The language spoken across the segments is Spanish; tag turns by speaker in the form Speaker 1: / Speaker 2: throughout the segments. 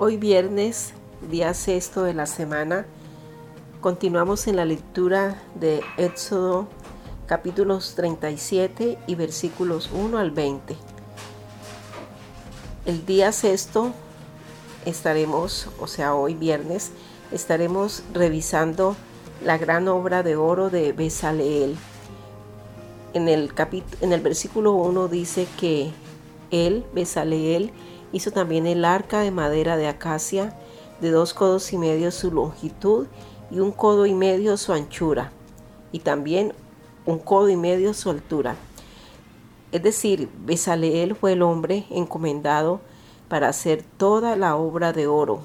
Speaker 1: Hoy viernes, día sexto de la semana, continuamos en la lectura de Éxodo capítulos 37 y versículos 1 al 20. El día sexto estaremos, o sea, hoy viernes, estaremos revisando la gran obra de oro de Besaleel. En el, en el versículo 1 dice que él, Besaleel, Hizo también el arca de madera de acacia, de dos codos y medio su longitud y un codo y medio su anchura, y también un codo y medio su altura. Es decir, Besaleel fue el hombre encomendado para hacer toda la obra de oro.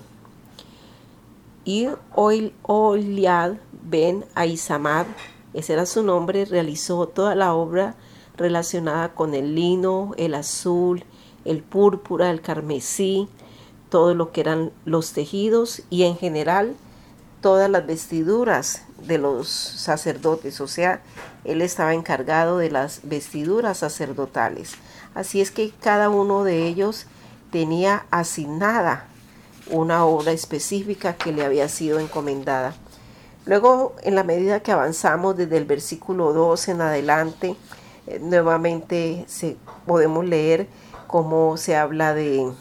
Speaker 1: Y Oliad ben Aisamad, ese era su nombre, realizó toda la obra relacionada con el lino, el azul, el púrpura, el carmesí, todo lo que eran los tejidos y en general todas las vestiduras de los sacerdotes, o sea, él estaba encargado de las vestiduras sacerdotales. Así es que cada uno de ellos tenía asignada una obra específica que le había sido encomendada. Luego, en la medida que avanzamos desde el versículo 2 en adelante, eh, nuevamente se, podemos leer cómo se habla de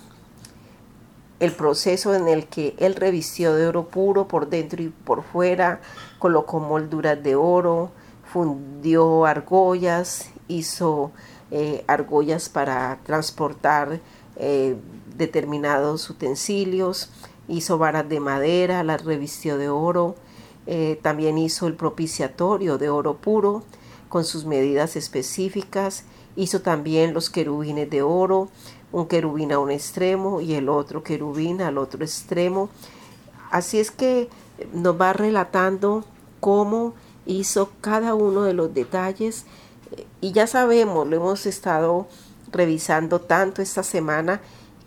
Speaker 1: el proceso en el que él revistió de oro puro por dentro y por fuera, colocó molduras de oro, fundió argollas, hizo eh, argollas para transportar eh, determinados utensilios, hizo varas de madera, las revistió de oro, eh, también hizo el propiciatorio de oro puro con sus medidas específicas Hizo también los querubines de oro, un querubín a un extremo y el otro querubín al otro extremo. Así es que nos va relatando cómo hizo cada uno de los detalles y ya sabemos, lo hemos estado revisando tanto esta semana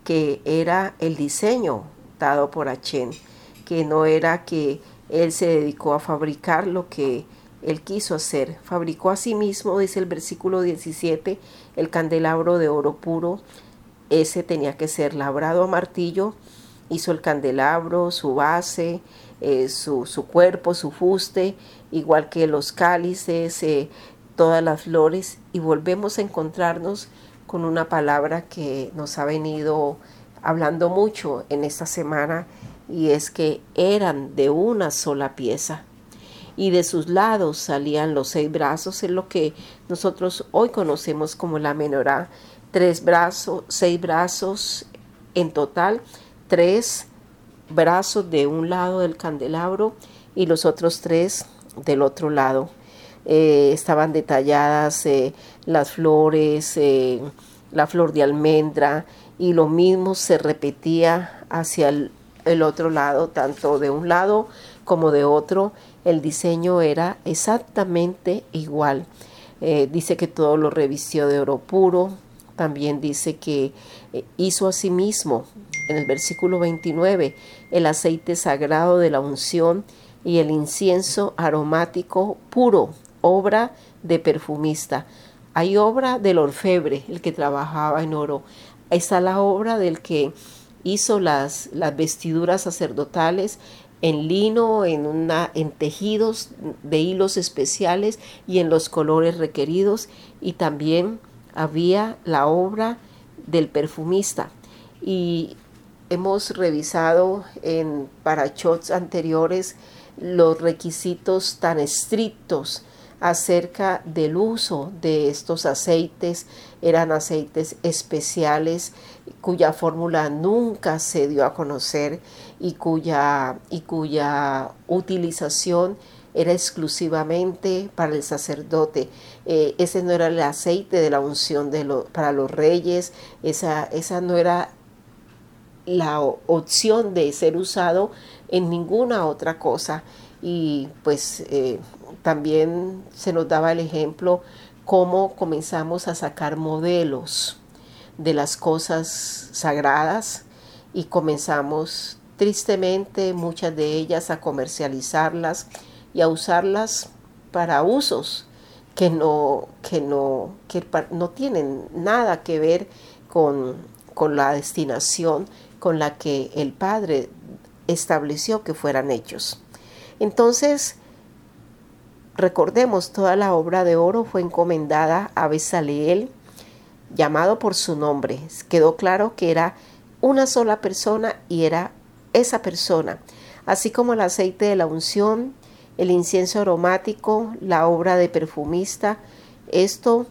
Speaker 1: que era el diseño dado por Achen, que no era que él se dedicó a fabricar lo que él quiso hacer. Fabricó a sí mismo, dice el versículo 17, el candelabro de oro puro. Ese tenía que ser labrado a martillo. Hizo el candelabro, su base, eh, su, su, cuerpo, su fuste, igual que los cálices, eh, todas las flores. Y volvemos a encontrarnos con una palabra que nos ha venido hablando mucho en esta semana y es que eran de una sola pieza y de sus lados salían los seis brazos, en lo que nosotros hoy conocemos como la menorá. Tres brazos, seis brazos en total, tres brazos de un lado del candelabro y los otros tres del otro lado. Eh, estaban detalladas eh, las flores, eh, la flor de almendra y lo mismo se repetía hacia el otro lado, tanto de un lado como de otro el diseño era exactamente igual. Eh, dice que todo lo revistió de oro puro, también dice que eh, hizo a sí mismo, en el versículo 29, el aceite sagrado de la unción y el incienso aromático puro, obra de perfumista. Hay obra del orfebre, el que trabajaba en oro. Está la obra del que hizo las, las vestiduras sacerdotales, en lino, en, una, en tejidos de hilos especiales y en los colores requeridos. Y también había la obra del perfumista. Y hemos revisado en parachots anteriores los requisitos tan estrictos acerca del uso de estos aceites. Eran aceites especiales cuya fórmula nunca se dio a conocer y cuya, y cuya utilización era exclusivamente para el sacerdote. Eh, ese no era el aceite de la unción de para los reyes, esa, esa no era la opción de ser usado en ninguna otra cosa. Y pues eh, también se nos daba el ejemplo cómo comenzamos a sacar modelos de las cosas sagradas y comenzamos tristemente muchas de ellas a comercializarlas y a usarlas para usos que no, que no, que no tienen nada que ver con, con la destinación con la que el Padre estableció que fueran hechos. Entonces, recordemos, toda la obra de oro fue encomendada a Besaleel, llamado por su nombre. Quedó claro que era una sola persona y era esa persona, así como el aceite de la unción, el incienso aromático, la obra de perfumista. Esto,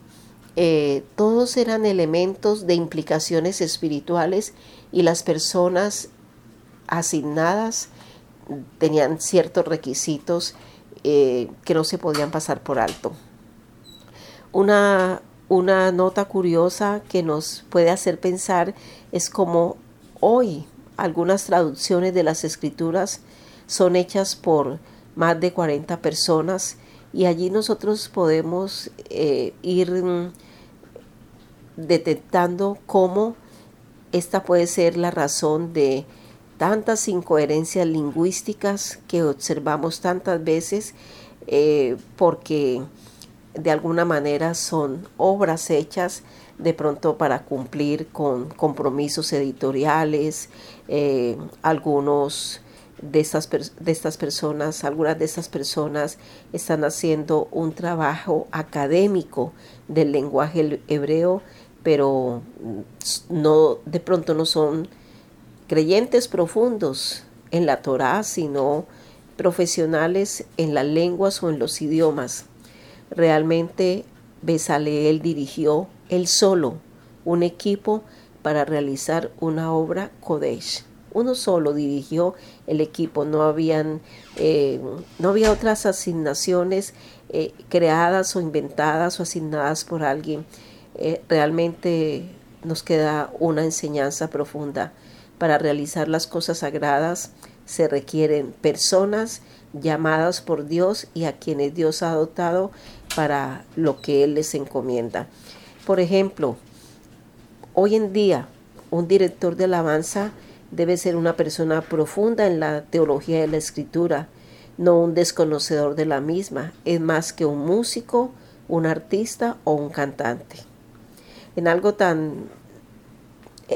Speaker 1: eh, todos eran elementos de implicaciones espirituales y las personas asignadas tenían ciertos requisitos eh, que no se podían pasar por alto. Una, una nota curiosa que nos puede hacer pensar es como hoy algunas traducciones de las escrituras son hechas por más de 40 personas y allí nosotros podemos eh, ir mm, detectando cómo esta puede ser la razón de tantas incoherencias lingüísticas que observamos tantas veces eh, porque de alguna manera son obras hechas de pronto para cumplir con compromisos editoriales, eh, algunos de estas, de estas personas, algunas de estas personas están haciendo un trabajo académico del lenguaje hebreo, pero no, de pronto no son creyentes profundos en la Torá, sino profesionales en las lenguas o en los idiomas. Realmente Besaleel dirigió él solo un equipo para realizar una obra Kodesh. Uno solo dirigió el equipo, no, habían, eh, no había otras asignaciones eh, creadas o inventadas o asignadas por alguien. Eh, realmente nos queda una enseñanza profunda para realizar las cosas sagradas se requieren personas llamadas por Dios y a quienes Dios ha dotado para lo que Él les encomienda. Por ejemplo, hoy en día un director de alabanza debe ser una persona profunda en la teología de la escritura, no un desconocedor de la misma, es más que un músico, un artista o un cantante. En algo tan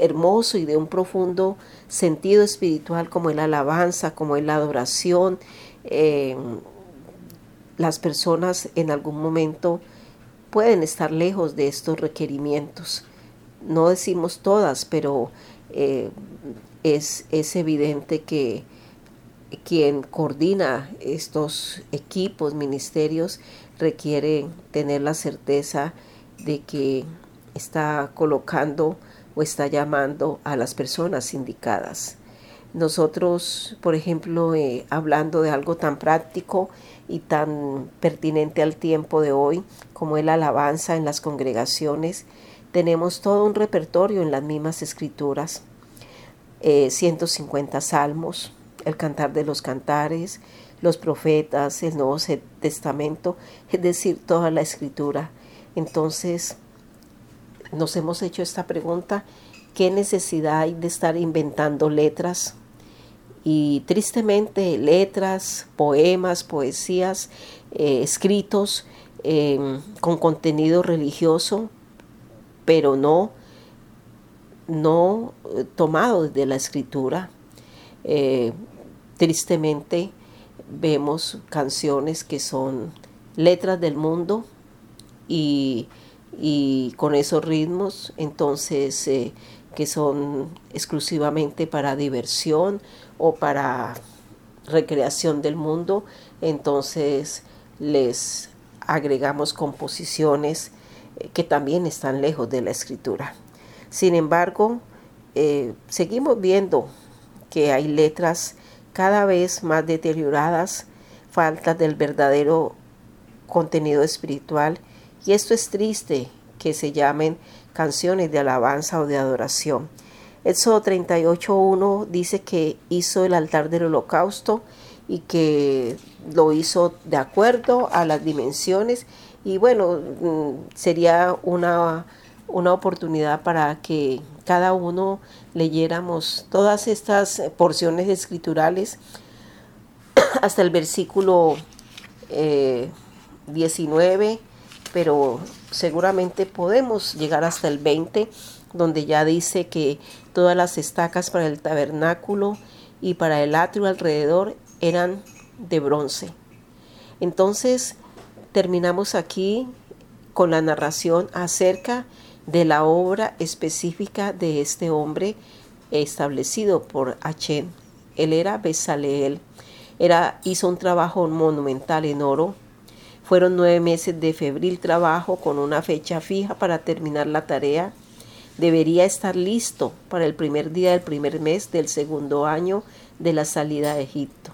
Speaker 1: hermoso y de un profundo sentido espiritual como la alabanza, como es la adoración. Eh, las personas en algún momento pueden estar lejos de estos requerimientos. No decimos todas, pero eh, es, es evidente que quien coordina estos equipos, ministerios, requiere tener la certeza de que está colocando está llamando a las personas indicadas. Nosotros, por ejemplo, eh, hablando de algo tan práctico y tan pertinente al tiempo de hoy como el alabanza en las congregaciones, tenemos todo un repertorio en las mismas escrituras, 150 eh, salmos, el cantar de los cantares, los profetas, el Nuevo Testamento, es decir, toda la escritura. Entonces, nos hemos hecho esta pregunta, ¿qué necesidad hay de estar inventando letras? Y tristemente letras, poemas, poesías, eh, escritos em, con contenido religioso, pero no, no eh, tomado de la escritura. Eh, tristemente vemos canciones que son letras del mundo y y con esos ritmos, entonces eh, que son exclusivamente para diversión o para recreación del mundo, entonces les agregamos composiciones eh, que también están lejos de la escritura. Sin embargo, eh, seguimos viendo que hay letras cada vez más deterioradas, faltas del verdadero contenido espiritual y esto es triste que se llamen canciones de alabanza o de adoración. Éxodo 38.1 dice que hizo el altar del holocausto y que lo hizo de acuerdo a las dimensiones y bueno, mm, sería una, una oportunidad para que cada uno leyéramos todas estas porciones escriturales hasta el versículo 19 eh, pero seguramente podemos llegar hasta el 20, donde ya dice que todas las estacas para el tabernáculo y para el atrio alrededor eran de bronce. Entonces, terminamos aquí con la narración acerca de la obra específica de este hombre establecido por Achen. Él era Besaleel. Era, hizo un trabajo monumental en oro. Fueron nueve meses de febril trabajo con una fecha fija para terminar la tarea. Debería estar listo para el primer día del primer mes del segundo año de la salida de Egipto.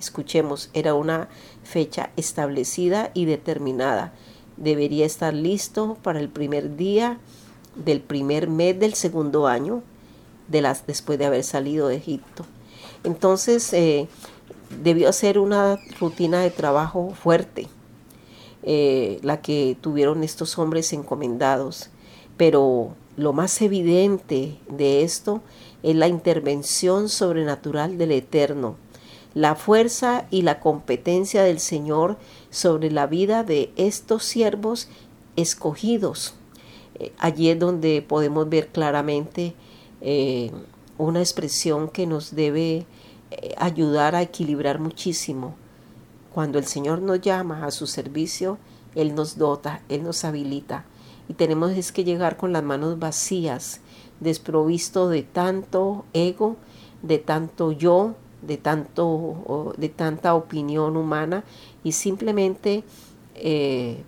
Speaker 1: Escuchemos, era una fecha establecida y determinada. Debería estar listo para el primer día del primer mes del segundo año de las, después de haber salido de Egipto. Entonces eh, debió ser una rutina de trabajo fuerte, eh, la que tuvieron estos hombres encomendados. Pero lo más evidente de esto es la intervención sobrenatural del Eterno la fuerza y la competencia del Señor sobre la vida de estos siervos escogidos. Eh, allí es donde podemos ver claramente eh, una expresión que nos debe ayudar a equilibrar muchísimo. Cuando el Señor nos llama a su servicio, Él nos dota, Él nos habilita. Y tenemos que llegar con las manos vacías, desprovisto de tanto ego, de tanto yo, de, tanto, de tanta opinión humana y simplemente eh,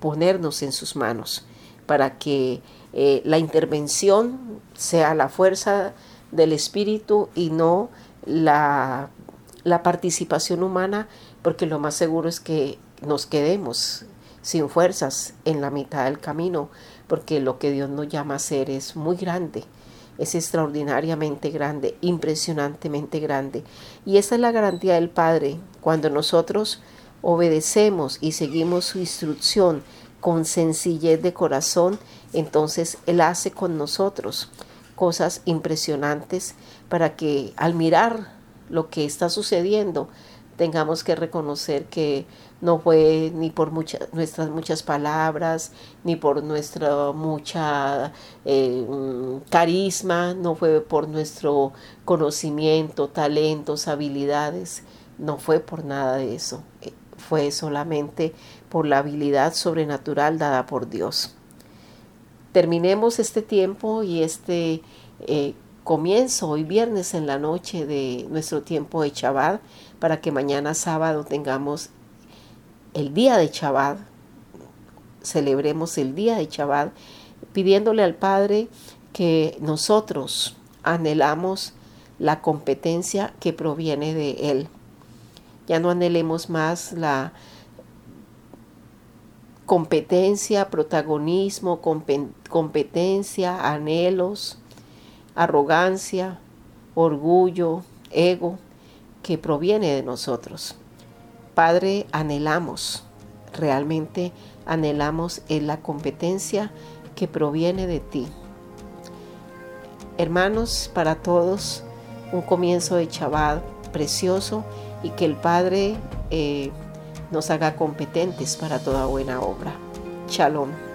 Speaker 1: ponernos en sus manos para que eh, la intervención sea la fuerza del espíritu y no la participación humana, porque lo más seguro es que nos quedemos sin fuerzas en la mitad del camino, porque lo que Dios nos llama a hacer es muy grande es extraordinariamente grande, impresionantemente grande. Y esa es la garantía del Padre. Cuando nosotros obedecemos y seguimos su instrucción con sencillez de corazón, entonces Él hace con nosotros cosas impresionantes para que al mirar lo que está sucediendo, tengamos que reconocer que no fue ni por nuestras muchas palabras, ni por nuestra mucha eh, carisma, no fue por nuestro conocimiento, talentos, habilidades, no fue por nada de eso, eh, fue solamente por la habilidad sobrenatural dada por Dios. Terminemos este tiempo y este eh, comienzo hoy viernes en la noche de nuestro tiempo de Shabbat para que mañana sábado tengamos el día de Shabbat, celebremos el día de Shabbat, pidiéndole al Padre que nosotros anhelamos la competencia que proviene de Él. Ya no anhelemos más la competencia, protagonismo, competencia, anhelos, arrogancia, orgullo, ego, que proviene de nosotros. Padre, anhelamos, realmente anhelamos en la competencia que proviene de ti. Hermanos, para todos, un comienzo de Chabad precioso y que el Padre eh, nos haga competentes para toda buena obra. Shalom.